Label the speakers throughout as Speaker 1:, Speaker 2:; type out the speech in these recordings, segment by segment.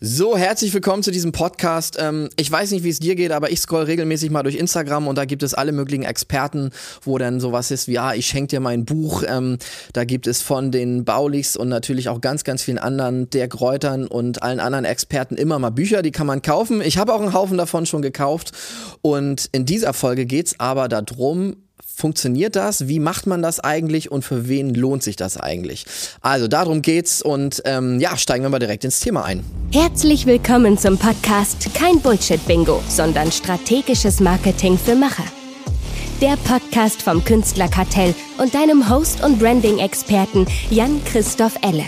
Speaker 1: So, herzlich willkommen zu diesem Podcast. Ähm, ich weiß nicht, wie es dir geht, aber ich scroll regelmäßig mal durch Instagram und da gibt es alle möglichen Experten, wo dann sowas ist wie, ja, ich schenke dir mein Buch. Ähm, da gibt es von den Baulichs und natürlich auch ganz, ganz vielen anderen, der Kräutern und allen anderen Experten immer mal Bücher, die kann man kaufen. Ich habe auch einen Haufen davon schon gekauft und in dieser Folge geht's aber darum, funktioniert das? Wie macht man das eigentlich und für wen lohnt sich das eigentlich? Also darum geht's und ähm, ja, steigen wir mal direkt ins Thema ein.
Speaker 2: Herzlich willkommen zum Podcast Kein Bullshit-Bingo, sondern strategisches Marketing für Macher. Der Podcast vom Künstlerkartell und deinem Host und Branding-Experten Jan-Christoph Elle.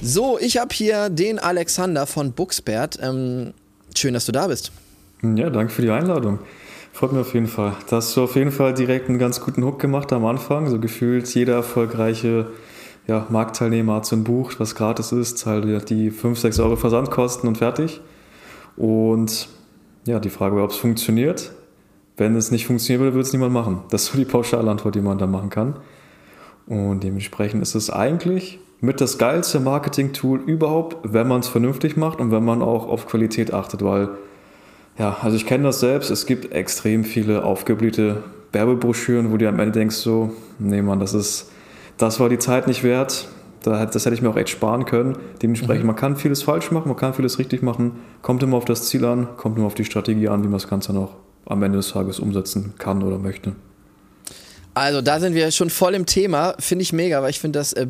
Speaker 1: So, ich habe hier den Alexander von Buxbert. Ähm, schön, dass du da bist.
Speaker 3: Ja, danke für die Einladung. Freut mich auf jeden Fall. Da hast du auf jeden Fall direkt einen ganz guten Hook gemacht am Anfang. So gefühlt jeder erfolgreiche ja, Marktteilnehmer hat so ein Buch, was gratis ist, zahlt die 5, 6 Euro Versandkosten und fertig. Und ja, die Frage war, ob es funktioniert. Wenn es nicht funktionieren würde, würde es niemand machen. Das ist so die Pauschalantwort, die man da machen kann. Und dementsprechend ist es eigentlich mit das geilste Marketing-Tool überhaupt, wenn man es vernünftig macht und wenn man auch auf Qualität achtet, weil ja, also ich kenne das selbst. Es gibt extrem viele aufgeblühte Werbebroschüren, wo du am Ende denkst so, nee Mann, das ist, das war die Zeit nicht wert. Das hätte ich mir auch echt sparen können. Dementsprechend, mhm. man kann vieles falsch machen, man kann vieles richtig machen. Kommt immer auf das Ziel an, kommt immer auf die Strategie an, wie man das Ganze noch am Ende des Tages umsetzen kann oder möchte.
Speaker 1: Also da sind wir schon voll im Thema, finde ich mega, weil ich finde das äh,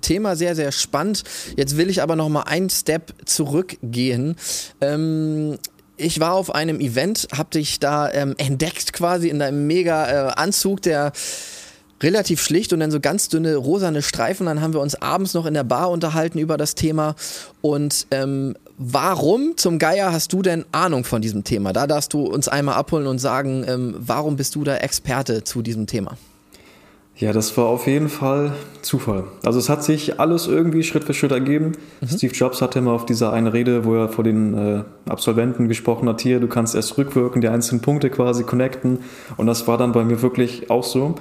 Speaker 1: Thema sehr, sehr spannend. Jetzt will ich aber noch mal einen Step zurückgehen. Ähm, ich war auf einem Event, hab dich da ähm, entdeckt quasi in deinem mega äh, Anzug, der relativ schlicht und dann so ganz dünne rosane Streifen. Dann haben wir uns abends noch in der Bar unterhalten über das Thema. Und ähm, warum zum Geier hast du denn Ahnung von diesem Thema? Da darfst du uns einmal abholen und sagen, ähm, warum bist du da Experte zu diesem Thema?
Speaker 3: Ja, das war auf jeden Fall Zufall. Also es hat sich alles irgendwie Schritt für Schritt ergeben. Mhm. Steve Jobs hatte immer auf dieser eine Rede, wo er vor den äh, Absolventen gesprochen hat, hier, du kannst erst rückwirken, die einzelnen Punkte quasi connecten. Und das war dann bei mir wirklich auch so.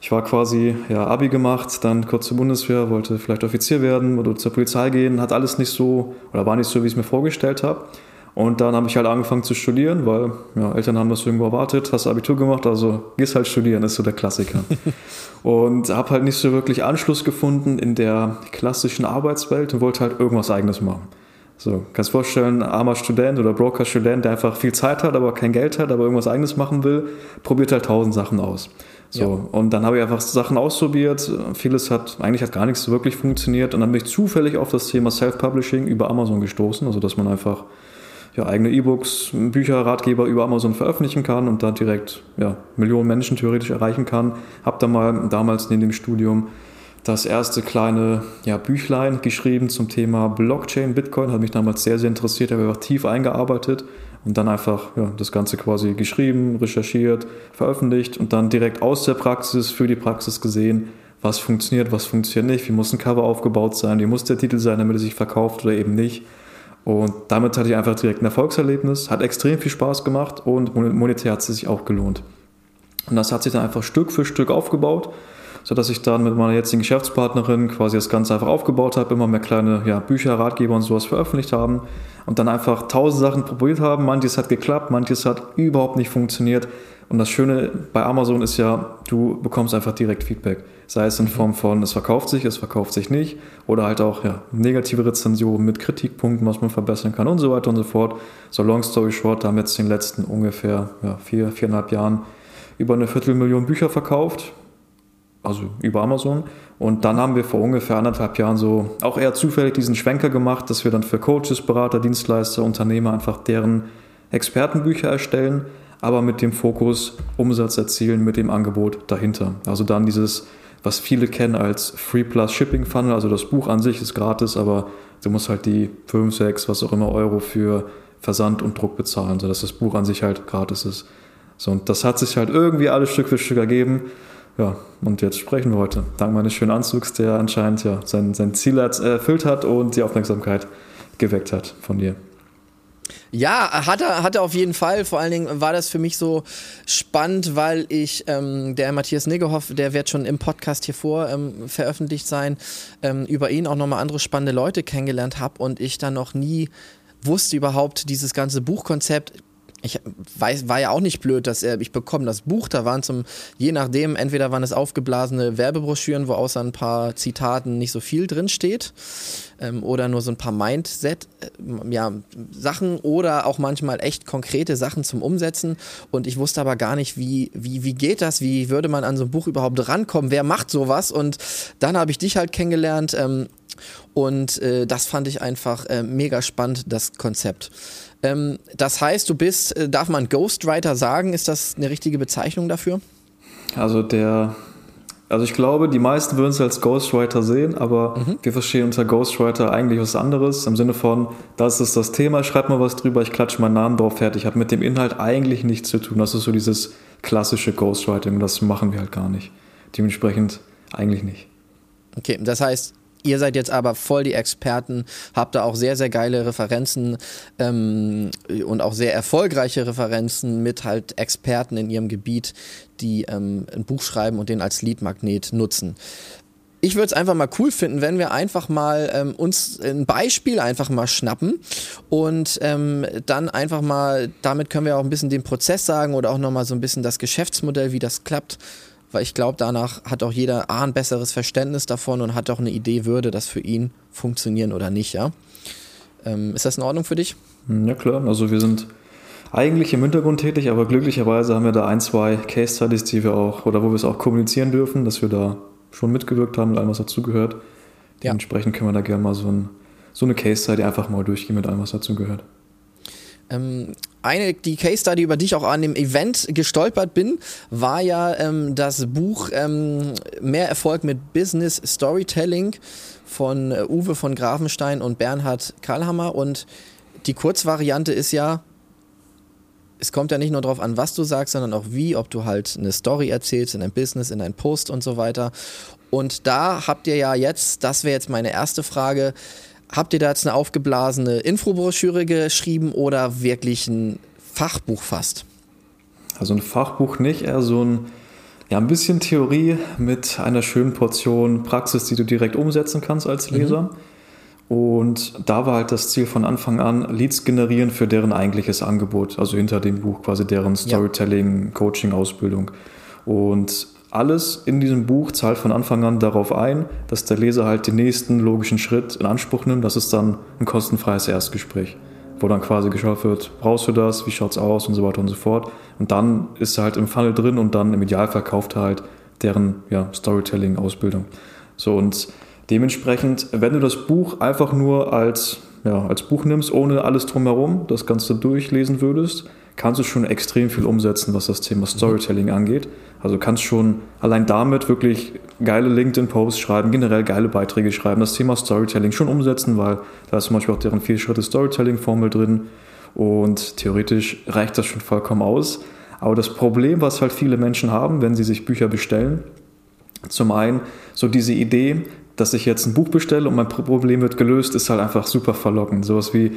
Speaker 3: Ich war quasi ja, Abi gemacht, dann kurz zur Bundeswehr, wollte vielleicht Offizier werden oder zur Polizei gehen, hat alles nicht so oder war nicht so, wie ich es mir vorgestellt habe. Und dann habe ich halt angefangen zu studieren, weil ja, Eltern haben das irgendwo erwartet, hast Abitur gemacht, also gehst halt studieren, ist so der Klassiker. und habe halt nicht so wirklich Anschluss gefunden in der klassischen Arbeitswelt und wollte halt irgendwas eigenes machen. So, kannst du vorstellen, armer Student oder Broker-Student, der einfach viel Zeit hat, aber kein Geld hat, aber irgendwas eigenes machen will, probiert halt tausend Sachen aus. So, ja. und dann habe ich einfach Sachen ausprobiert. Vieles hat, eigentlich hat gar nichts wirklich funktioniert. Und dann bin ich zufällig auf das Thema Self-Publishing über Amazon gestoßen, also dass man einfach ja, eigene E-Books, Bücher, Ratgeber über Amazon veröffentlichen kann und da direkt ja, Millionen Menschen theoretisch erreichen kann. Habe da mal damals in dem Studium das erste kleine ja, Büchlein geschrieben zum Thema Blockchain, Bitcoin, hat mich damals sehr, sehr interessiert, habe einfach tief eingearbeitet und dann einfach ja, das Ganze quasi geschrieben, recherchiert, veröffentlicht und dann direkt aus der Praxis für die Praxis gesehen, was funktioniert, was funktioniert nicht, wie muss ein Cover aufgebaut sein, wie muss der Titel sein, damit er sich verkauft oder eben nicht. Und damit hatte ich einfach direkt ein Erfolgserlebnis, hat extrem viel Spaß gemacht und monetär hat es sich auch gelohnt. Und das hat sich dann einfach Stück für Stück aufgebaut, sodass ich dann mit meiner jetzigen Geschäftspartnerin quasi das Ganze einfach aufgebaut habe, immer mehr kleine ja, Bücher, Ratgeber und sowas veröffentlicht haben und dann einfach tausend Sachen probiert haben. Manches hat geklappt, manches hat überhaupt nicht funktioniert. Und das Schöne bei Amazon ist ja, du bekommst einfach direkt Feedback. Sei es in Form von, es verkauft sich, es verkauft sich nicht. Oder halt auch ja, negative Rezensionen mit Kritikpunkten, was man verbessern kann und so weiter und so fort. So long story short, da haben wir jetzt in den letzten ungefähr ja, vier, viereinhalb Jahren über eine Viertelmillion Bücher verkauft. Also über Amazon. Und dann haben wir vor ungefähr anderthalb Jahren so auch eher zufällig diesen Schwenker gemacht, dass wir dann für Coaches, Berater, Dienstleister, Unternehmer einfach deren Expertenbücher erstellen aber mit dem Fokus Umsatz erzielen mit dem Angebot dahinter. Also dann dieses, was viele kennen als Free Plus Shipping Funnel, also das Buch an sich ist gratis, aber du musst halt die 5, 6, was auch immer Euro für Versand und Druck bezahlen, sodass das Buch an sich halt gratis ist. So, und das hat sich halt irgendwie alles Stück für Stück ergeben. Ja, und jetzt sprechen wir heute. Dank meines schönen Anzugs, der anscheinend ja sein, sein Ziel erfüllt hat und die Aufmerksamkeit geweckt hat von dir.
Speaker 1: Ja, hat er, hat er auf jeden Fall. Vor allen Dingen war das für mich so spannend, weil ich, ähm, der Matthias Niggehoff, der wird schon im Podcast hier vor ähm, veröffentlicht sein, ähm, über ihn auch nochmal andere spannende Leute kennengelernt habe und ich dann noch nie wusste überhaupt dieses ganze Buchkonzept ich weiß, war ja auch nicht blöd, dass er, ich bekomme das Buch, da waren zum, je nachdem, entweder waren es aufgeblasene Werbebroschüren, wo außer ein paar Zitaten nicht so viel drin steht, ähm, oder nur so ein paar Mindset, äh, ja, Sachen oder auch manchmal echt konkrete Sachen zum Umsetzen. Und ich wusste aber gar nicht, wie, wie, wie geht das, wie würde man an so ein Buch überhaupt rankommen, wer macht sowas? Und dann habe ich dich halt kennengelernt ähm, und äh, das fand ich einfach äh, mega spannend, das Konzept. Ähm, das heißt, du bist, äh, darf man Ghostwriter sagen? Ist das eine richtige Bezeichnung dafür?
Speaker 3: Also der, also ich glaube, die meisten würden es als Ghostwriter sehen, aber mhm. wir verstehen unter Ghostwriter eigentlich was anderes. Im Sinne von, das ist das Thema, schreib mal was drüber, ich klatsche meinen Namen drauf, fertig. Hat mit dem Inhalt eigentlich nichts zu tun. Das ist so dieses klassische Ghostwriting, das machen wir halt gar nicht. Dementsprechend eigentlich nicht.
Speaker 1: Okay, das heißt, Ihr seid jetzt aber voll die Experten, habt da auch sehr, sehr geile Referenzen ähm, und auch sehr erfolgreiche Referenzen mit halt Experten in ihrem Gebiet, die ähm, ein Buch schreiben und den als Leadmagnet nutzen. Ich würde es einfach mal cool finden, wenn wir einfach mal ähm, uns ein Beispiel einfach mal schnappen und ähm, dann einfach mal, damit können wir auch ein bisschen den Prozess sagen oder auch nochmal so ein bisschen das Geschäftsmodell, wie das klappt weil ich glaube, danach hat auch jeder A, ein besseres Verständnis davon und hat auch eine Idee, würde das für ihn funktionieren oder nicht, ja. Ähm, ist das in Ordnung für dich?
Speaker 3: Ja klar, also wir sind eigentlich im Hintergrund tätig, aber glücklicherweise haben wir da ein, zwei Case Studies, die wir auch, oder wo wir es auch kommunizieren dürfen, dass wir da schon mitgewirkt haben mit allem, was dazugehört. Dementsprechend ja. können wir da gerne mal so, ein, so eine Case Study einfach mal durchgehen mit allem, was dazugehört.
Speaker 1: Ähm, eine, die Case Study, über die ich auch an dem Event gestolpert bin, war ja ähm, das Buch ähm, Mehr Erfolg mit Business Storytelling von äh, Uwe von Grafenstein und Bernhard Karlhammer. Und die Kurzvariante ist ja, es kommt ja nicht nur darauf an, was du sagst, sondern auch wie, ob du halt eine Story erzählst in dein Business, in dein Post und so weiter. Und da habt ihr ja jetzt, das wäre jetzt meine erste Frage, Habt ihr da jetzt eine aufgeblasene Infobroschüre geschrieben oder wirklich ein Fachbuch fast?
Speaker 3: Also ein Fachbuch nicht, eher so ein, ja, ein bisschen Theorie mit einer schönen Portion Praxis, die du direkt umsetzen kannst als mhm. Leser. Mhm. Und da war halt das Ziel von Anfang an, Leads generieren für deren eigentliches Angebot, also hinter dem Buch quasi deren Storytelling, ja. Coaching, Ausbildung. Und alles in diesem Buch zahlt von Anfang an darauf ein, dass der Leser halt den nächsten logischen Schritt in Anspruch nimmt. Das ist dann ein kostenfreies Erstgespräch, wo dann quasi geschaut wird, brauchst du das, wie schaut's aus und so weiter und so fort. Und dann ist er halt im Funnel drin und dann im Idealfall kauft er halt deren ja, Storytelling-Ausbildung. So und dementsprechend, wenn du das Buch einfach nur als, ja, als Buch nimmst, ohne alles drumherum, das Ganze durchlesen würdest, kannst du schon extrem viel umsetzen, was das Thema Storytelling angeht. Also kannst schon allein damit wirklich geile LinkedIn-Posts schreiben, generell geile Beiträge schreiben, das Thema Storytelling schon umsetzen, weil da ist zum Beispiel auch deren vier Schritte Storytelling-Formel drin und theoretisch reicht das schon vollkommen aus. Aber das Problem, was halt viele Menschen haben, wenn sie sich Bücher bestellen, zum einen so diese Idee, dass ich jetzt ein Buch bestelle und mein Problem wird gelöst, ist halt einfach super verlockend. Sowas wie,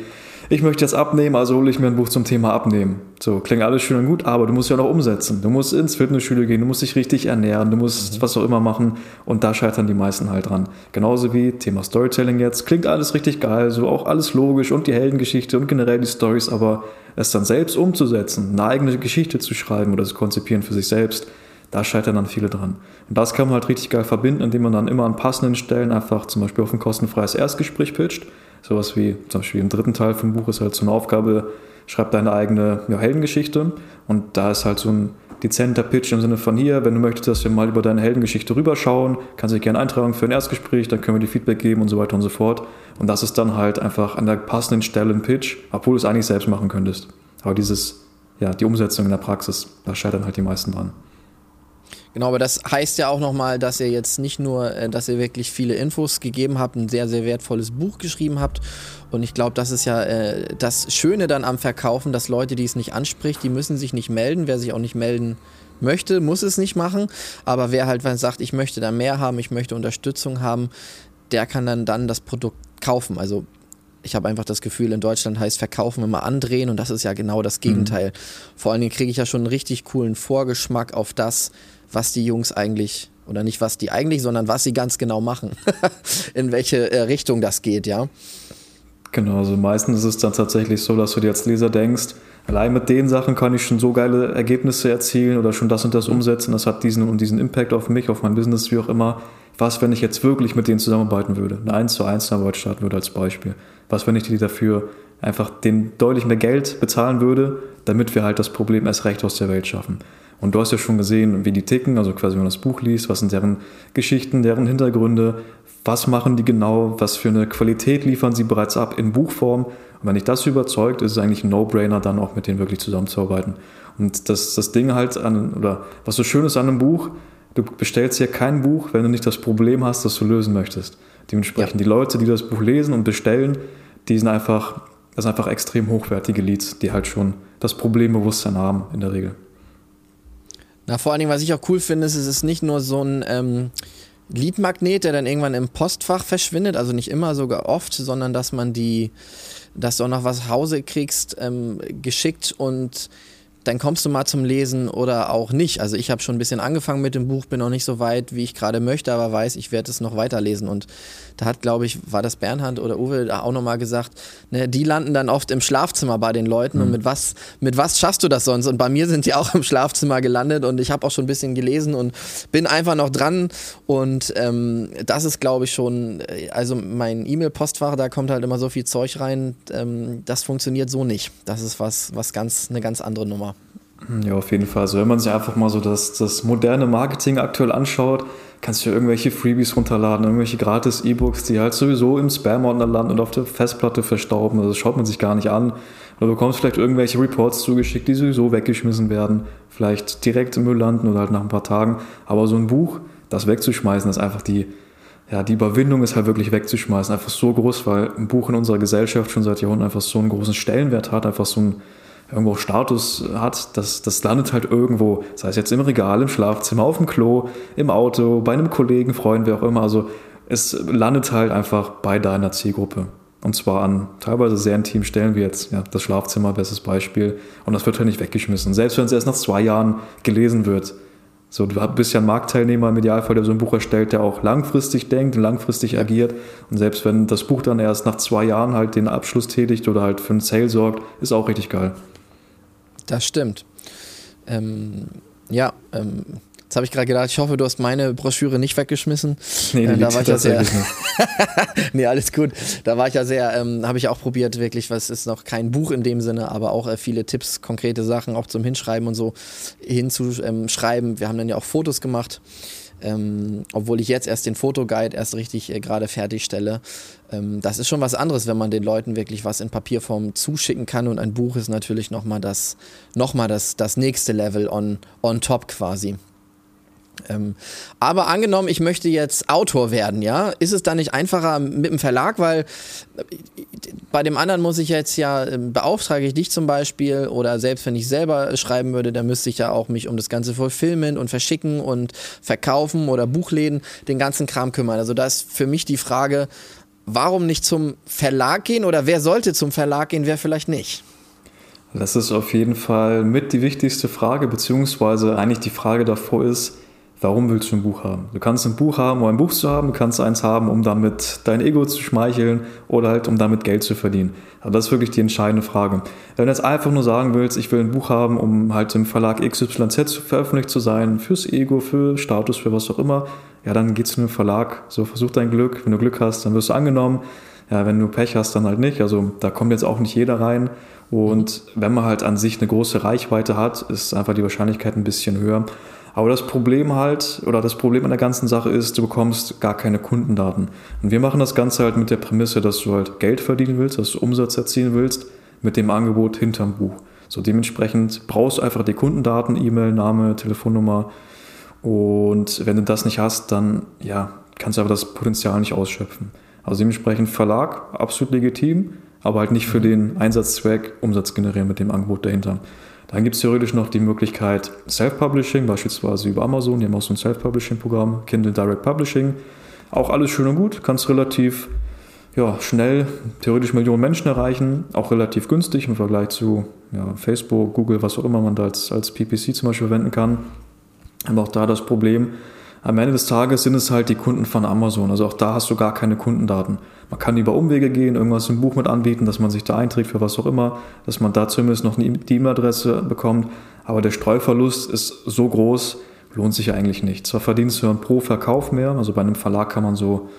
Speaker 3: ich möchte jetzt abnehmen, also hole ich mir ein Buch zum Thema Abnehmen. So, klingt alles schön und gut, aber du musst ja noch umsetzen. Du musst ins Fitnessstudio gehen, du musst dich richtig ernähren, du musst mhm. was auch immer machen und da scheitern die meisten halt dran. Genauso wie Thema Storytelling jetzt. Klingt alles richtig geil, so auch alles logisch und die Heldengeschichte und generell die Stories, aber es dann selbst umzusetzen, eine eigene Geschichte zu schreiben oder zu konzipieren für sich selbst, da scheitern dann viele dran. Und das kann man halt richtig geil verbinden, indem man dann immer an passenden Stellen einfach zum Beispiel auf ein kostenfreies Erstgespräch pitcht Sowas wie zum Beispiel im dritten Teil vom Buch ist halt so eine Aufgabe, schreib deine eigene ja, Heldengeschichte. Und da ist halt so ein dezenter Pitch im Sinne von hier, wenn du möchtest, dass wir mal über deine Heldengeschichte rüberschauen, kannst du dich gerne eintragen für ein Erstgespräch, dann können wir dir Feedback geben und so weiter und so fort. Und das ist dann halt einfach an der passenden Stelle ein Pitch, obwohl du es eigentlich selbst machen könntest. Aber dieses, ja, die Umsetzung in der Praxis, da scheitern halt die meisten dran.
Speaker 1: Genau, aber das heißt ja auch nochmal, dass ihr jetzt nicht nur, äh, dass ihr wirklich viele Infos gegeben habt, ein sehr, sehr wertvolles Buch geschrieben habt. Und ich glaube, das ist ja äh, das Schöne dann am Verkaufen, dass Leute, die es nicht anspricht, die müssen sich nicht melden. Wer sich auch nicht melden möchte, muss es nicht machen. Aber wer halt sagt, ich möchte da mehr haben, ich möchte Unterstützung haben, der kann dann, dann das Produkt kaufen. Also ich habe einfach das Gefühl, in Deutschland heißt Verkaufen immer andrehen und das ist ja genau das Gegenteil. Mhm. Vor allen Dingen kriege ich ja schon einen richtig coolen Vorgeschmack auf das, was die Jungs eigentlich, oder nicht was die eigentlich, sondern was sie ganz genau machen, in welche äh, Richtung das geht, ja.
Speaker 3: Genau, also meistens ist es dann tatsächlich so, dass du dir als Leser denkst, allein mit den Sachen kann ich schon so geile Ergebnisse erzielen oder schon das und das umsetzen, das hat diesen und diesen Impact auf mich, auf mein Business, wie auch immer. Was, wenn ich jetzt wirklich mit denen zusammenarbeiten würde, eine 1 zu 1 Arbeit starten würde als Beispiel? Was, wenn ich die dafür einfach den deutlich mehr Geld bezahlen würde, damit wir halt das Problem erst recht aus der Welt schaffen? Und du hast ja schon gesehen, wie die ticken, also quasi, wenn man das Buch liest, was sind deren Geschichten, deren Hintergründe, was machen die genau, was für eine Qualität liefern sie bereits ab in Buchform. Und wenn dich das überzeugt, ist es eigentlich ein No-Brainer, dann auch mit denen wirklich zusammenzuarbeiten. Und das, das Ding halt an, oder was so schön ist an einem Buch, du bestellst ja kein Buch, wenn du nicht das Problem hast, das du lösen möchtest. Dementsprechend ja. die Leute, die das Buch lesen und bestellen, die sind einfach, das sind einfach extrem hochwertige Leads, die halt schon das Problembewusstsein haben in der Regel.
Speaker 1: Na, vor allen Dingen, was ich auch cool finde, ist, es ist nicht nur so ein ähm, Leadmagnet, der dann irgendwann im Postfach verschwindet, also nicht immer, sogar oft, sondern dass man die, dass du auch noch was Hause kriegst, ähm, geschickt und dann kommst du mal zum Lesen oder auch nicht. Also ich habe schon ein bisschen angefangen mit dem Buch, bin noch nicht so weit, wie ich gerade möchte, aber weiß, ich werde es noch weiterlesen. Und da hat, glaube ich, war das Bernhard oder Uwe auch nochmal gesagt, ne, die landen dann oft im Schlafzimmer bei den Leuten. Mhm. Und mit was, mit was schaffst du das sonst? Und bei mir sind die auch im Schlafzimmer gelandet und ich habe auch schon ein bisschen gelesen und bin einfach noch dran. Und ähm, das ist, glaube ich, schon, also mein E-Mail-Postfach, da kommt halt immer so viel Zeug rein. Ähm, das funktioniert so nicht. Das ist was, was ganz, eine ganz andere Nummer.
Speaker 3: Ja, auf jeden Fall. Also wenn man sich einfach mal so das, das moderne Marketing aktuell anschaut, kannst du ja irgendwelche Freebies runterladen, irgendwelche gratis E-Books, die halt sowieso im Spam-Ordner landen und auf der Festplatte verstauben. Also das schaut man sich gar nicht an. Oder du bekommst vielleicht irgendwelche Reports zugeschickt, die sowieso weggeschmissen werden, vielleicht direkt im Müll landen oder halt nach ein paar Tagen. Aber so ein Buch, das wegzuschmeißen, ist einfach die, ja, die Überwindung ist halt wirklich wegzuschmeißen, einfach so groß, weil ein Buch in unserer Gesellschaft schon seit Jahrhunderten einfach so einen großen Stellenwert hat, einfach so ein irgendwo Status hat, das, das landet halt irgendwo, sei es jetzt im Regal, im Schlafzimmer, auf dem Klo, im Auto, bei einem Kollegen, Freund, wer auch immer. Also es landet halt einfach bei deiner Zielgruppe. Und zwar an teilweise sehr intimen Stellen, wie jetzt ja, das Schlafzimmer, bestes Beispiel. Und das wird halt nicht weggeschmissen. Selbst wenn es erst nach zwei Jahren gelesen wird. So, du bist ja ein Marktteilnehmer im Idealfall, der so ein Buch erstellt, der auch langfristig denkt und langfristig agiert. Und selbst wenn das Buch dann erst nach zwei Jahren halt den Abschluss tätigt oder halt für einen Sale sorgt, ist auch richtig geil.
Speaker 1: Das stimmt. Ähm, ja, ähm, jetzt habe ich gerade gedacht, ich hoffe, du hast meine Broschüre nicht weggeschmissen. Nee, die äh, da war ich ja sehr. nee, alles gut. Da war ich ja sehr, ähm, habe ich auch probiert, wirklich, was ist noch kein Buch in dem Sinne, aber auch äh, viele Tipps, konkrete Sachen auch zum Hinschreiben und so hinzuschreiben. Wir haben dann ja auch Fotos gemacht. Ähm, obwohl ich jetzt erst den Fotoguide erst richtig äh, gerade fertigstelle. Ähm, das ist schon was anderes, wenn man den Leuten wirklich was in Papierform zuschicken kann und ein Buch ist natürlich nochmal das, noch das, das nächste Level on, on top quasi. Ähm, aber angenommen, ich möchte jetzt Autor werden, ja, ist es dann nicht einfacher mit dem Verlag, weil äh, bei dem anderen muss ich jetzt ja, ähm, beauftrage ich dich zum Beispiel oder selbst wenn ich selber schreiben würde, dann müsste ich ja auch mich um das Ganze voll filmen und verschicken und verkaufen oder Buchläden, den ganzen Kram kümmern. Also da ist für mich die Frage, warum nicht zum Verlag gehen oder wer sollte zum Verlag gehen, wer vielleicht nicht?
Speaker 3: Das ist auf jeden Fall mit die wichtigste Frage, beziehungsweise eigentlich die Frage davor ist, Warum willst du ein Buch haben? Du kannst ein Buch haben, um ein Buch zu haben, du kannst eins haben, um damit dein Ego zu schmeicheln oder halt, um damit Geld zu verdienen. Aber das ist wirklich die entscheidende Frage. Wenn du jetzt einfach nur sagen willst, ich will ein Buch haben, um halt im Verlag XYZ veröffentlicht zu sein, fürs Ego, für Status, für was auch immer, ja, dann geht's zu einem Verlag. So, versuch dein Glück. Wenn du Glück hast, dann wirst du angenommen. Ja, wenn du Pech hast, dann halt nicht. Also da kommt jetzt auch nicht jeder rein. Und wenn man halt an sich eine große Reichweite hat, ist einfach die Wahrscheinlichkeit ein bisschen höher. Aber das Problem halt, oder das Problem an der ganzen Sache ist, du bekommst gar keine Kundendaten. Und wir machen das Ganze halt mit der Prämisse, dass du halt Geld verdienen willst, dass du Umsatz erzielen willst, mit dem Angebot hinterm Buch. So dementsprechend brauchst du einfach die Kundendaten, E-Mail, Name, Telefonnummer. Und wenn du das nicht hast, dann ja, kannst du aber das Potenzial nicht ausschöpfen. Also dementsprechend Verlag, absolut legitim, aber halt nicht für den Einsatzzweck Umsatz generieren mit dem Angebot dahinter. Dann gibt es theoretisch noch die Möglichkeit Self-Publishing, beispielsweise über Amazon. Die haben auch so ein Self-Publishing-Programm, Kindle Direct Publishing. Auch alles schön und gut, kannst relativ ja, schnell theoretisch Millionen Menschen erreichen, auch relativ günstig im Vergleich zu ja, Facebook, Google, was auch immer man da als, als PPC zum Beispiel verwenden kann. Aber auch da das Problem, am Ende des Tages sind es halt die Kunden von Amazon. Also auch da hast du gar keine Kundendaten. Man kann über Umwege gehen, irgendwas im Buch mit anbieten, dass man sich da einträgt für was auch immer, dass man da zumindest noch eine E-Mail-Adresse bekommt. Aber der Streuverlust ist so groß, lohnt sich eigentlich nicht. Zwar verdienst du dann pro Verkauf mehr, also bei einem Verlag kann man so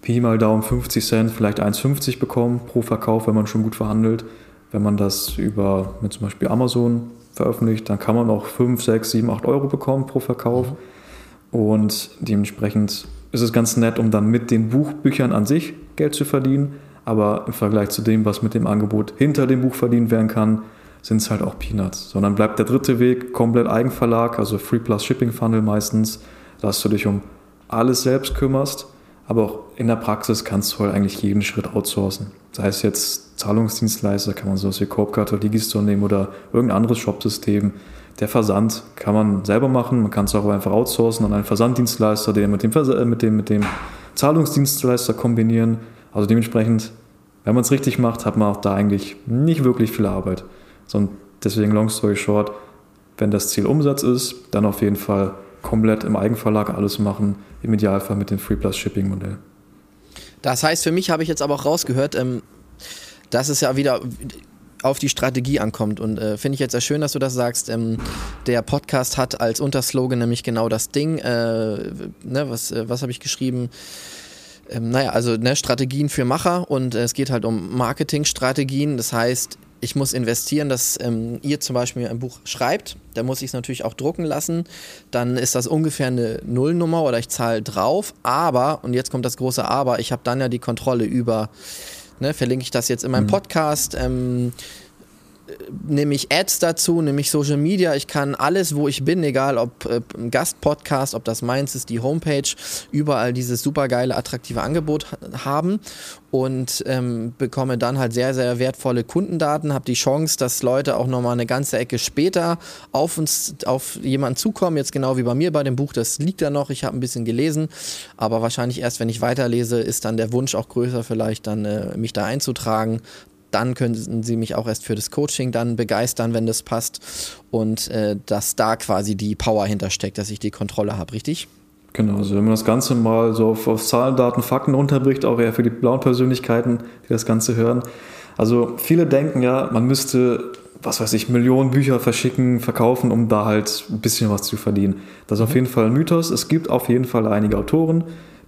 Speaker 3: Pi mal Daumen 50 Cent, vielleicht 1,50 bekommen pro Verkauf, wenn man schon gut verhandelt. Wenn man das über mit zum Beispiel Amazon veröffentlicht, dann kann man auch 5, 6, 7, 8 Euro bekommen pro Verkauf. Und dementsprechend ist es ganz nett, um dann mit den Buchbüchern an sich Geld zu verdienen. Aber im Vergleich zu dem, was mit dem Angebot hinter dem Buch verdient werden kann, sind es halt auch Peanuts. Sondern bleibt der dritte Weg komplett Eigenverlag, also Free Plus Shipping Funnel meistens, dass du dich um alles selbst kümmerst. Aber auch in der Praxis kannst du halt eigentlich jeden Schritt outsourcen. Sei es jetzt Zahlungsdienstleister, kann man sowas wie Coopcard oder Digistore nehmen oder irgendein anderes Shopsystem. Der Versand kann man selber machen, man kann es auch einfach outsourcen an einen Versanddienstleister, den mit dem, Vers äh, mit dem, mit dem Zahlungsdienstleister kombinieren. Also dementsprechend, wenn man es richtig macht, hat man auch da eigentlich nicht wirklich viel Arbeit. Und deswegen, long story short, wenn das Ziel Umsatz ist, dann auf jeden Fall komplett im Eigenverlag alles machen, im Idealfall mit dem Free Plus Shipping Modell.
Speaker 1: Das heißt, für mich habe ich jetzt aber auch rausgehört, ähm, dass es ja wieder auf die Strategie ankommt. Und äh, finde ich jetzt sehr schön, dass du das sagst. Ähm, der Podcast hat als Unterslogan nämlich genau das Ding. Äh, ne, was äh, was habe ich geschrieben? Ähm, naja, also ne, Strategien für Macher und äh, es geht halt um Marketingstrategien. Das heißt, ich muss investieren, dass ähm, ihr zum Beispiel ein Buch schreibt, dann muss ich es natürlich auch drucken lassen. Dann ist das ungefähr eine Nullnummer oder ich zahle drauf. Aber, und jetzt kommt das große Aber, ich habe dann ja die Kontrolle über, ne, verlinke ich das jetzt in meinem mhm. Podcast. Ähm, nehme ich Ads dazu, nehme ich Social Media, ich kann alles, wo ich bin, egal ob äh, Gastpodcast, ob das meins ist, die Homepage, überall dieses supergeile, attraktive Angebot haben und ähm, bekomme dann halt sehr, sehr wertvolle Kundendaten, habe die Chance, dass Leute auch nochmal eine ganze Ecke später auf uns, auf jemanden zukommen, jetzt genau wie bei mir bei dem Buch, das liegt da noch, ich habe ein bisschen gelesen, aber wahrscheinlich erst, wenn ich weiterlese, ist dann der Wunsch auch größer, vielleicht dann äh, mich da einzutragen, dann können sie mich auch erst für das Coaching dann begeistern, wenn das passt. Und äh, dass da quasi die Power hintersteckt, dass ich die Kontrolle habe, richtig?
Speaker 3: Genau, also wenn man das Ganze mal so auf, auf Zahlen, Daten, Fakten runterbricht, auch eher für die blauen Persönlichkeiten, die das Ganze hören. Also viele denken ja, man müsste, was weiß ich, Millionen Bücher verschicken, verkaufen, um da halt ein bisschen was zu verdienen. Das ist auf mhm. jeden Fall ein Mythos. Es gibt auf jeden Fall einige Autoren,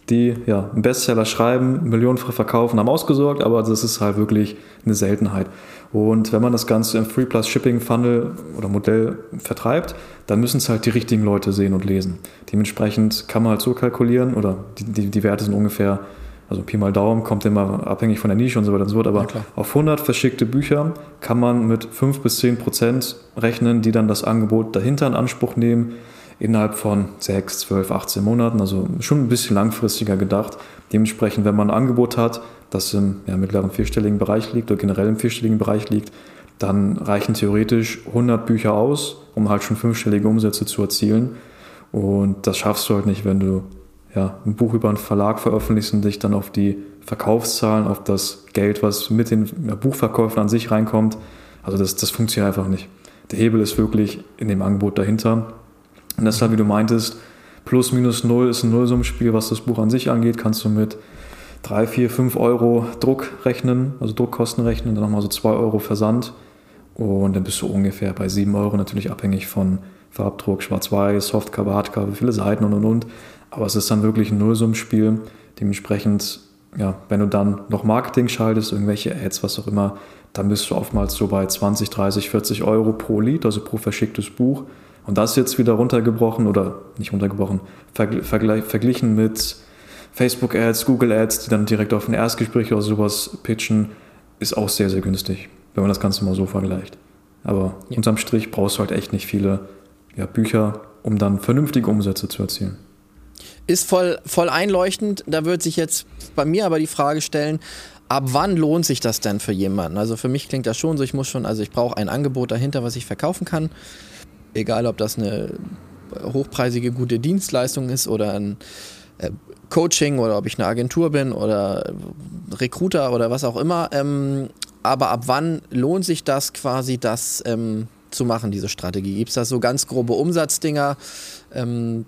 Speaker 3: die ja, einen Bestseller schreiben, millionenfach verkaufen, haben ausgesorgt, aber das ist halt wirklich eine Seltenheit. Und wenn man das Ganze im Free Plus Shipping Funnel oder Modell vertreibt, dann müssen es halt die richtigen Leute sehen und lesen. Dementsprechend kann man halt so kalkulieren oder die, die, die Werte sind ungefähr, also Pi mal Daumen, kommt immer abhängig von der Nische und so weiter und so fort, aber ja, auf 100 verschickte Bücher kann man mit 5 bis 10 Prozent rechnen, die dann das Angebot dahinter in Anspruch nehmen innerhalb von 6, 12, 18 Monaten, also schon ein bisschen langfristiger gedacht. Dementsprechend, wenn man ein Angebot hat, das im ja, mittleren vierstelligen Bereich liegt oder generell im vierstelligen Bereich liegt, dann reichen theoretisch 100 Bücher aus, um halt schon fünfstellige Umsätze zu erzielen. Und das schaffst du halt nicht, wenn du ja, ein Buch über einen Verlag veröffentlichst und dich dann auf die Verkaufszahlen, auf das Geld, was mit den Buchverkäufen an sich reinkommt. Also das, das funktioniert einfach nicht. Der Hebel ist wirklich in dem Angebot dahinter. Und deshalb, wie du meintest, plus minus null ist ein Nullsummspiel, was das Buch an sich angeht. Kannst du mit 3, 4, 5 Euro Druck rechnen, also Druckkosten rechnen, dann nochmal so 2 Euro Versand. Und dann bist du ungefähr bei 7 Euro, natürlich abhängig von Farbdruck, Schwarz-Weiß, Softcover, Hardcover, viele Seiten und und und. Aber es ist dann wirklich ein Nullsummspiel. Dementsprechend, ja, wenn du dann noch Marketing schaltest, irgendwelche Ads, was auch immer, dann bist du oftmals so bei 20, 30, 40 Euro pro Lied, also pro verschicktes Buch. Und das jetzt wieder runtergebrochen oder nicht runtergebrochen, verglichen mit Facebook Ads, Google Ads, die dann direkt auf ein Erstgespräch oder sowas pitchen, ist auch sehr, sehr günstig, wenn man das Ganze mal so vergleicht. Aber ja. unterm Strich brauchst du halt echt nicht viele ja, Bücher, um dann vernünftige Umsätze zu erzielen.
Speaker 1: Ist voll, voll einleuchtend. Da wird sich jetzt bei mir aber die Frage stellen, ab wann lohnt sich das denn für jemanden? Also für mich klingt das schon so, ich muss schon, also ich brauche ein Angebot dahinter, was ich verkaufen kann egal ob das eine hochpreisige, gute Dienstleistung ist oder ein äh, Coaching oder ob ich eine Agentur bin oder Recruiter oder was auch immer. Ähm, aber ab wann lohnt sich das quasi, das ähm, zu machen, diese Strategie? Gibt es da so ganz grobe Umsatzdinger? Ähm,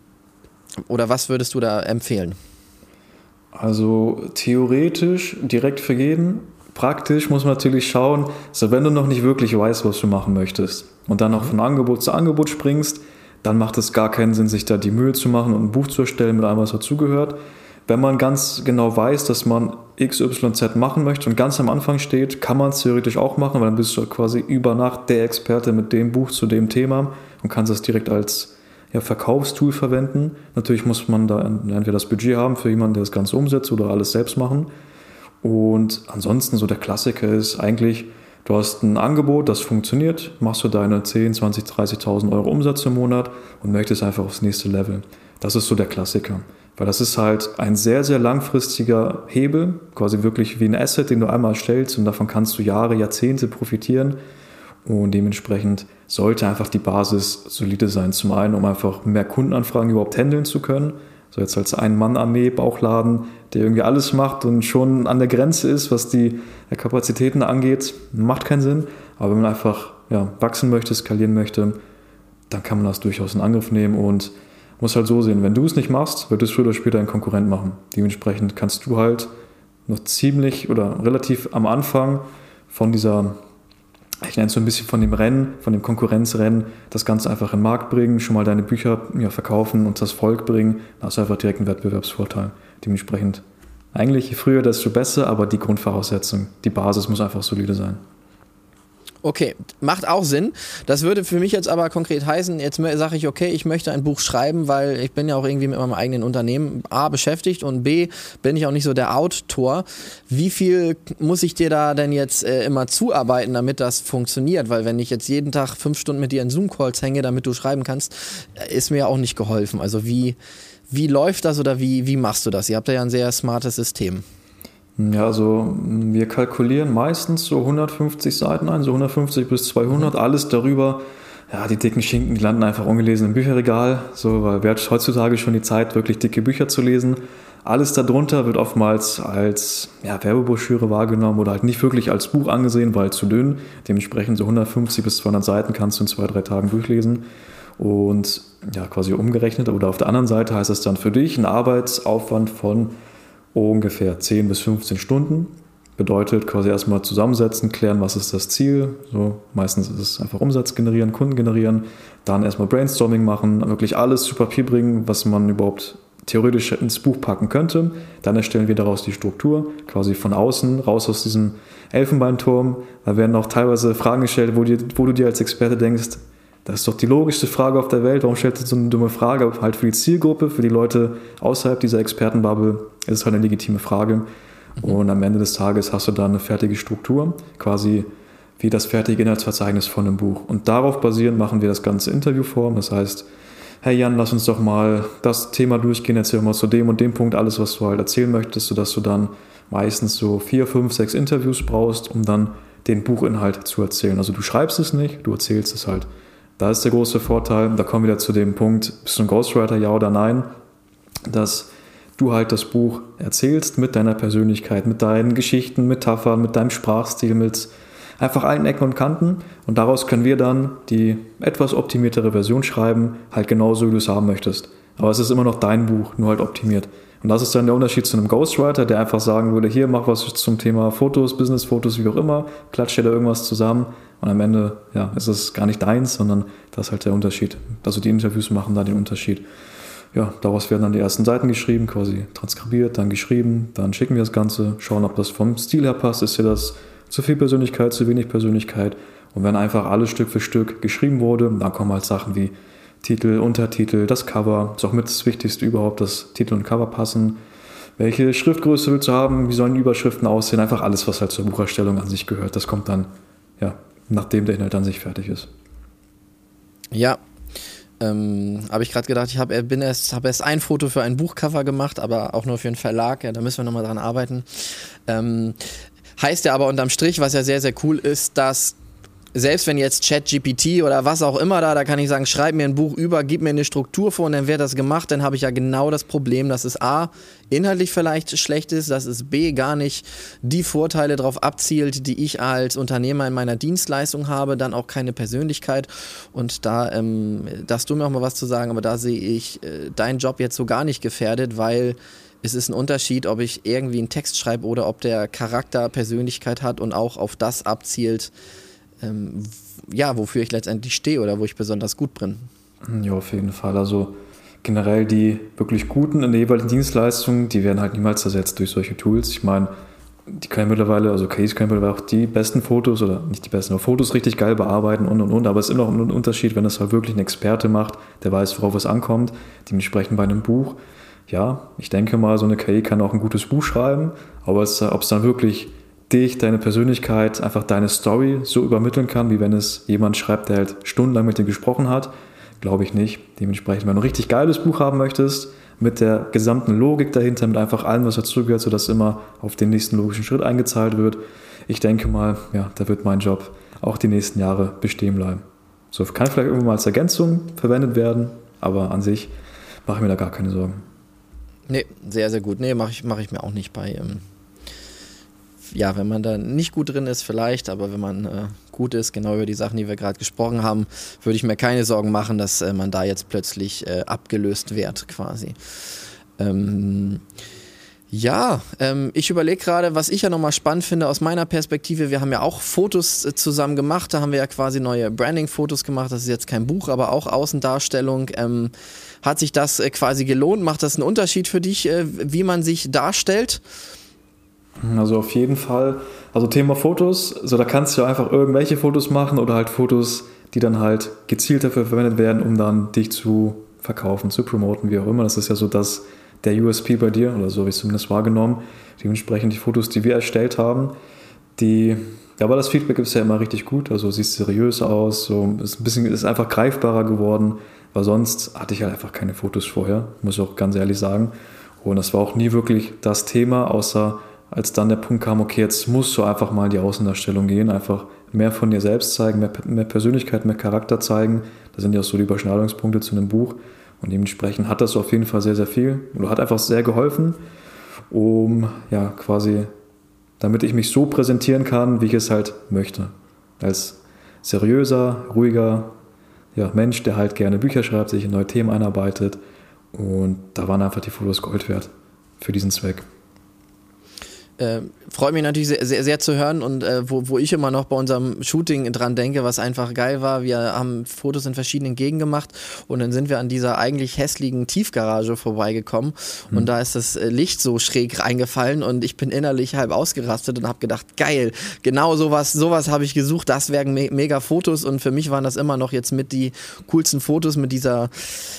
Speaker 1: Oder was würdest du da empfehlen?
Speaker 3: Also theoretisch direkt für jeden. Praktisch muss man natürlich schauen, so wenn du noch nicht wirklich weißt, was du machen möchtest und dann noch von Angebot zu Angebot springst, dann macht es gar keinen Sinn, sich da die Mühe zu machen und ein Buch zu erstellen mit allem, was dazugehört. Wenn man ganz genau weiß, dass man XYZ machen möchte und ganz am Anfang steht, kann man es theoretisch auch machen, weil dann bist du quasi über Nacht der Experte mit dem Buch zu dem Thema und kannst das direkt als ja, Verkaufstool verwenden. Natürlich muss man da entweder das Budget haben für jemanden, der das Ganze umsetzt oder alles selbst machen. Und ansonsten so der Klassiker ist eigentlich, du hast ein Angebot, das funktioniert, machst du deine 10, 20, 30.000 Euro Umsatz im Monat und möchtest einfach aufs nächste Level. Das ist so der Klassiker. Weil das ist halt ein sehr, sehr langfristiger Hebel, quasi wirklich wie ein Asset, den du einmal stellst und davon kannst du Jahre, Jahrzehnte profitieren. Und dementsprechend sollte einfach die Basis solide sein. Zum einen, um einfach mehr Kundenanfragen überhaupt handeln zu können. So jetzt als Ein-Mann-Armee, Bauchladen, der irgendwie alles macht und schon an der Grenze ist, was die Kapazitäten angeht, macht keinen Sinn. Aber wenn man einfach ja, wachsen möchte, skalieren möchte, dann kann man das durchaus in Angriff nehmen und muss halt so sehen, wenn du es nicht machst, wird es früher oder später ein Konkurrent machen. Dementsprechend kannst du halt noch ziemlich oder relativ am Anfang von dieser, ich nenne es so ein bisschen von dem Rennen, von dem Konkurrenzrennen, das Ganze einfach in den Markt bringen, schon mal deine Bücher ja, verkaufen und das Volk bringen, dann hast du einfach direkt einen Wettbewerbsvorteil. Dementsprechend eigentlich je früher, desto besser, aber die Grundvoraussetzung, die Basis muss einfach solide sein.
Speaker 1: Okay, macht auch Sinn. Das würde für mich jetzt aber konkret heißen, jetzt sage ich, okay, ich möchte ein Buch schreiben, weil ich bin ja auch irgendwie mit meinem eigenen Unternehmen A beschäftigt und B bin ich auch nicht so der Autor. Wie viel muss ich dir da denn jetzt äh, immer zuarbeiten, damit das funktioniert? Weil wenn ich jetzt jeden Tag fünf Stunden mit dir in Zoom-Calls hänge, damit du schreiben kannst, äh, ist mir ja auch nicht geholfen. Also wie, wie läuft das oder wie, wie machst du das? Ihr habt ja ein sehr smartes System.
Speaker 3: Ja, also wir kalkulieren meistens so 150 Seiten ein, so 150 bis 200, alles darüber. Ja, die dicken Schinken, die landen einfach ungelesen im Bücherregal, so, weil wer hat heutzutage schon die Zeit, wirklich dicke Bücher zu lesen. Alles darunter wird oftmals als ja, Werbebroschüre wahrgenommen oder halt nicht wirklich als Buch angesehen, weil zu dünn. Dementsprechend so 150 bis 200 Seiten kannst du in zwei, drei Tagen durchlesen. Und ja, quasi umgerechnet. Oder auf der anderen Seite heißt es dann für dich ein Arbeitsaufwand von ungefähr 10 bis 15 Stunden. Bedeutet quasi erstmal zusammensetzen, klären, was ist das Ziel. So, meistens ist es einfach Umsatz generieren, Kunden generieren, dann erstmal Brainstorming machen, wirklich alles zu Papier bringen, was man überhaupt theoretisch ins Buch packen könnte. Dann erstellen wir daraus die Struktur, quasi von außen, raus aus diesem Elfenbeinturm. Da werden auch teilweise Fragen gestellt, wo, die, wo du dir als Experte denkst, das ist doch die logischste Frage auf der Welt. Warum stellst du so eine dumme Frage? Halt für die Zielgruppe, für die Leute außerhalb dieser Expertenbubble ist es halt eine legitime Frage. Mhm. Und am Ende des Tages hast du da eine fertige Struktur, quasi wie das fertige Inhaltsverzeichnis von einem Buch. Und darauf basierend machen wir das ganze Interviewform. Das heißt, hey Jan, lass uns doch mal das Thema durchgehen, erzähl mal zu dem und dem Punkt alles, was du halt erzählen möchtest, sodass du dann meistens so vier, fünf, sechs Interviews brauchst, um dann den Buchinhalt zu erzählen. Also du schreibst es nicht, du erzählst es halt. Da ist der große Vorteil, da kommen wir wieder zu dem Punkt, bist du ein Ghostwriter, ja oder nein, dass du halt das Buch erzählst mit deiner Persönlichkeit, mit deinen Geschichten, Metaphern, mit deinem Sprachstil, mit einfach allen Ecken und Kanten. Und daraus können wir dann die etwas optimiertere Version schreiben, halt genauso, wie du es haben möchtest. Aber es ist immer noch dein Buch, nur halt optimiert. Und das ist dann der Unterschied zu einem Ghostwriter, der einfach sagen würde, hier mach was zum Thema Fotos, Business-Fotos, wie auch immer, klatscht dir da irgendwas zusammen und am Ende ja, ist es gar nicht deins, sondern das ist halt der Unterschied. Also die Interviews machen da den Unterschied. Ja, daraus werden dann die ersten Seiten geschrieben, quasi transkribiert, dann geschrieben, dann schicken wir das Ganze, schauen, ob das vom Stil her passt, ist hier das zu viel Persönlichkeit, zu wenig Persönlichkeit. Und wenn einfach alles Stück für Stück geschrieben wurde, dann kommen halt Sachen wie Titel, Untertitel, das Cover, ist auch mit das Wichtigste überhaupt, dass Titel und Cover passen. Welche Schriftgröße willst du haben? Wie sollen Überschriften aussehen? Einfach alles, was halt zur Bucherstellung an sich gehört. Das kommt dann, ja, nachdem der Inhalt an sich fertig ist.
Speaker 1: Ja, ähm, habe ich gerade gedacht, ich habe erst, hab erst ein Foto für ein Buchcover gemacht, aber auch nur für einen Verlag. Ja, da müssen wir nochmal dran arbeiten. Ähm, heißt ja aber unterm Strich, was ja sehr, sehr cool ist, dass selbst wenn jetzt ChatGPT oder was auch immer da, da kann ich sagen, schreib mir ein Buch über, gib mir eine Struktur vor und dann wird das gemacht, dann habe ich ja genau das Problem, dass es A, inhaltlich vielleicht schlecht ist, dass es B, gar nicht die Vorteile darauf abzielt, die ich als Unternehmer in meiner Dienstleistung habe, dann auch keine Persönlichkeit. Und da ähm, darfst du mir auch mal was zu sagen, aber da sehe ich äh, deinen Job jetzt so gar nicht gefährdet, weil es ist ein Unterschied, ob ich irgendwie einen Text schreibe oder ob der Charakter Persönlichkeit hat und auch auf das abzielt, ähm, ja, wofür ich letztendlich stehe oder wo ich besonders gut bin.
Speaker 3: Ja, auf jeden Fall. Also generell die wirklich guten in der jeweiligen Dienstleistung, die werden halt niemals ersetzt durch solche Tools. Ich meine, die können mittlerweile, also Case können mittlerweile auch die besten Fotos oder nicht die besten, aber Fotos richtig geil bearbeiten und und und. Aber es ist immer noch ein Unterschied, wenn es halt wirklich ein Experte macht, der weiß, worauf es ankommt. Dementsprechend bei einem Buch, ja, ich denke mal, so eine KI kann auch ein gutes Buch schreiben, aber ob es dann wirklich dich, deine Persönlichkeit, einfach deine Story so übermitteln kann, wie wenn es jemand schreibt, der halt stundenlang mit dir gesprochen hat. Glaube ich nicht. Dementsprechend, wenn du ein richtig geiles Buch haben möchtest, mit der gesamten Logik dahinter, mit einfach allem, was dazugehört, sodass immer auf den nächsten logischen Schritt eingezahlt wird, ich denke mal, ja, da wird mein Job auch die nächsten Jahre bestehen bleiben. So kann vielleicht irgendwann mal als Ergänzung verwendet werden, aber an sich mache ich mir da gar keine Sorgen.
Speaker 1: Nee, sehr, sehr gut. Nee, mache ich, mach ich mir auch nicht bei. Ähm ja, wenn man da nicht gut drin ist, vielleicht, aber wenn man äh, gut ist, genau über die Sachen, die wir gerade gesprochen haben, würde ich mir keine Sorgen machen, dass äh, man da jetzt plötzlich äh, abgelöst wird, quasi. Ähm, ja, ähm, ich überlege gerade, was ich ja nochmal spannend finde aus meiner Perspektive. Wir haben ja auch Fotos äh, zusammen gemacht. Da haben wir ja quasi neue Branding-Fotos gemacht. Das ist jetzt kein Buch, aber auch Außendarstellung. Ähm, hat sich das äh, quasi gelohnt? Macht das einen Unterschied für dich, äh, wie man sich darstellt?
Speaker 3: Also auf jeden Fall. Also Thema Fotos, so da kannst du einfach irgendwelche Fotos machen oder halt Fotos, die dann halt gezielt dafür verwendet werden, um dann dich zu verkaufen, zu promoten, wie auch immer. Das ist ja so das, der USP bei dir, oder so ich es zumindest wahrgenommen. Dementsprechend die Fotos, die wir erstellt haben, die, ja, aber das Feedback ist ja immer richtig gut. Also siehst seriös aus, so ist ein bisschen, ist einfach greifbarer geworden, weil sonst hatte ich halt einfach keine Fotos vorher, muss ich auch ganz ehrlich sagen. Und das war auch nie wirklich das Thema, außer als dann der Punkt kam, okay, jetzt musst du einfach mal in die Außendarstellung gehen, einfach mehr von dir selbst zeigen, mehr, mehr Persönlichkeit, mehr Charakter zeigen. Das sind ja auch so die Überschneidungspunkte zu einem Buch. Und dementsprechend hat das auf jeden Fall sehr, sehr viel oder hat einfach sehr geholfen, um ja quasi, damit ich mich so präsentieren kann, wie ich es halt möchte. Als seriöser, ruhiger ja, Mensch, der halt gerne Bücher schreibt, sich in neue Themen einarbeitet. Und da waren einfach die Fotos Gold wert für diesen Zweck.
Speaker 1: Äh, freut mich natürlich sehr, sehr, sehr zu hören und äh, wo, wo ich immer noch bei unserem Shooting dran denke, was einfach geil war. Wir haben Fotos in verschiedenen Gegenden gemacht und dann sind wir an dieser eigentlich hässlichen Tiefgarage vorbeigekommen mhm. und da ist das äh, Licht so schräg reingefallen und ich bin innerlich halb ausgerastet und habe gedacht, geil, genau sowas, sowas habe ich gesucht, das wären me mega Fotos und für mich waren das immer noch jetzt mit die coolsten Fotos mit dieser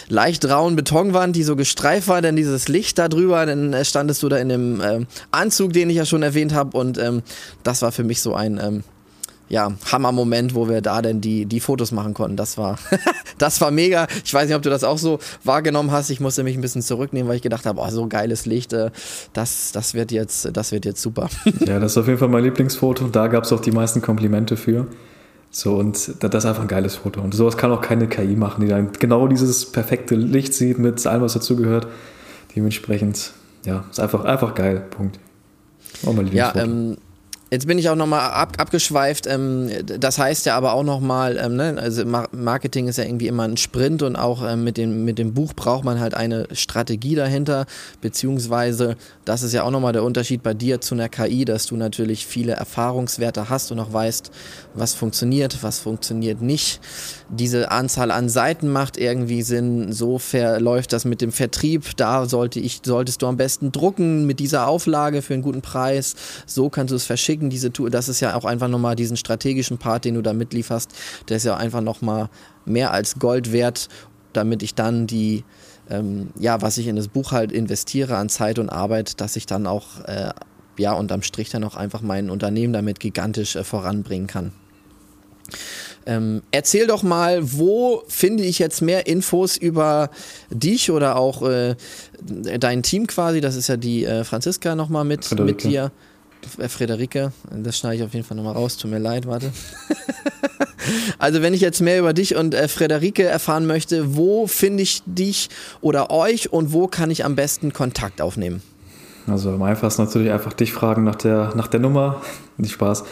Speaker 1: leicht rauen Betonwand, die so gestreift war, denn dieses Licht da drüber, dann äh, standest du da in dem äh, Anzug, den ich ja schon erwähnt habe. Und ähm, das war für mich so ein ähm, ja, Hammer-Moment, wo wir da denn die, die Fotos machen konnten. Das war, das war mega. Ich weiß nicht, ob du das auch so wahrgenommen hast. Ich musste mich ein bisschen zurücknehmen, weil ich gedacht habe, oh, so geiles Licht, äh, das, das, wird jetzt, das wird jetzt super.
Speaker 3: ja, das ist auf jeden Fall mein Lieblingsfoto. Da gab es auch die meisten Komplimente für. So, und das ist einfach ein geiles Foto. Und sowas kann auch keine KI machen, die dann genau dieses perfekte Licht sieht mit allem, was dazugehört. Dementsprechend, ja, ist einfach, einfach geil. Punkt.
Speaker 1: Oh, ja, ähm, Jetzt bin ich auch nochmal ab, abgeschweift. Ähm, das heißt ja aber auch nochmal, ähm, ne, also Marketing ist ja irgendwie immer ein Sprint und auch ähm, mit, dem, mit dem Buch braucht man halt eine Strategie dahinter, beziehungsweise das ist ja auch nochmal der Unterschied bei dir zu einer KI, dass du natürlich viele Erfahrungswerte hast und auch weißt, was funktioniert, was funktioniert nicht. Diese Anzahl an Seiten macht irgendwie Sinn, so verläuft das mit dem Vertrieb. Da sollte ich, solltest du am besten drucken mit dieser Auflage für einen guten Preis. So kannst du es verschicken Strategien, diese Tour, das ist ja auch einfach nochmal diesen strategischen Part, den du da mitlieferst, der ist ja einfach nochmal mehr als Gold wert, damit ich dann die, ähm, ja, was ich in das Buch halt investiere an Zeit und Arbeit, dass ich dann auch, äh, ja, unterm Strich dann auch einfach mein Unternehmen damit gigantisch äh, voranbringen kann. Ähm, erzähl doch mal, wo finde ich jetzt mehr Infos über dich oder auch äh, dein Team quasi? Das ist ja die äh, Franziska nochmal mit, mit dir. Äh, Frederike, das schneide ich auf jeden Fall nochmal raus, tut mir leid, warte. Also wenn ich jetzt mehr über dich und äh, Frederike erfahren möchte, wo finde ich dich oder euch und wo kann ich am besten Kontakt aufnehmen?
Speaker 3: Also am einfachsten natürlich einfach dich fragen nach der, nach der Nummer. Nicht Spaß.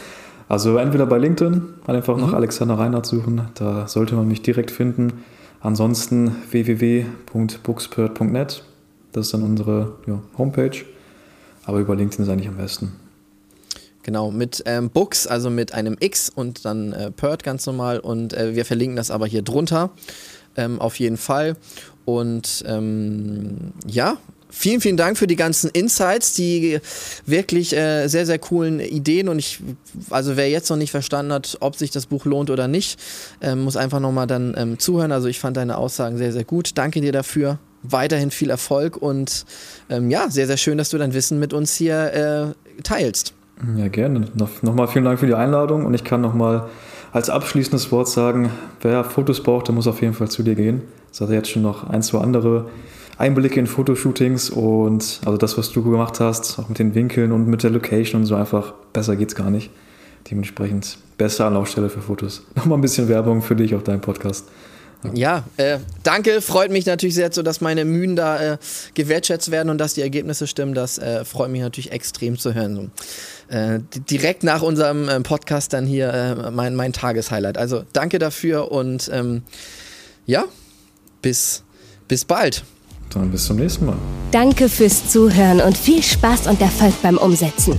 Speaker 3: Also entweder bei LinkedIn, einfach nach mhm. Alexander Reinhardt suchen, da sollte man mich direkt finden. Ansonsten www.bookspert.net, das ist dann unsere ja, Homepage. Aber über LinkedIn ist eigentlich am besten.
Speaker 1: Genau, mit ähm, Books, also mit einem X und dann äh, Pert ganz normal. Und äh, wir verlinken das aber hier drunter. Ähm, auf jeden Fall. Und ähm, ja, Vielen, vielen Dank für die ganzen Insights, die wirklich äh, sehr, sehr coolen Ideen. Und ich, also wer jetzt noch nicht verstanden hat, ob sich das Buch lohnt oder nicht, äh, muss einfach nochmal dann ähm, zuhören. Also ich fand deine Aussagen sehr, sehr gut. Danke dir dafür. Weiterhin viel Erfolg und ähm, ja, sehr, sehr schön, dass du dein Wissen mit uns hier äh, teilst.
Speaker 3: Ja, gerne. Noch, nochmal vielen Dank für die Einladung und ich kann nochmal als abschließendes Wort sagen, wer Fotos braucht, der muss auf jeden Fall zu dir gehen. Es hat jetzt schon noch ein, zwei andere Einblicke in Fotoshootings und also das, was du gemacht hast, auch mit den Winkeln und mit der Location und so einfach, besser geht's gar nicht. Dementsprechend beste Anlaufstelle für Fotos. Nochmal ein bisschen Werbung für dich auf deinem Podcast.
Speaker 1: Ja, äh, danke. Freut mich natürlich sehr, so dass meine Mühen da äh, gewertschätzt werden und dass die Ergebnisse stimmen. Das äh, freut mich natürlich extrem zu hören. So, äh, direkt nach unserem äh, Podcast dann hier äh, mein, mein Tageshighlight. Also danke dafür und ähm, ja, bis, bis bald.
Speaker 3: Dann bis zum nächsten Mal.
Speaker 2: Danke fürs Zuhören und viel Spaß und Erfolg beim Umsetzen.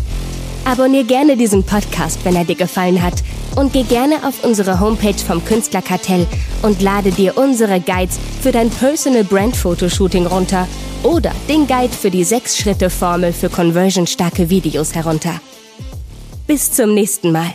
Speaker 2: Abonnier gerne diesen Podcast, wenn er dir gefallen hat und geh gerne auf unsere Homepage vom Künstlerkartell und lade dir unsere Guides für dein Personal Brand Fotoshooting runter oder den Guide für die 6-Schritte-Formel für conversionstarke Videos herunter. Bis zum nächsten Mal.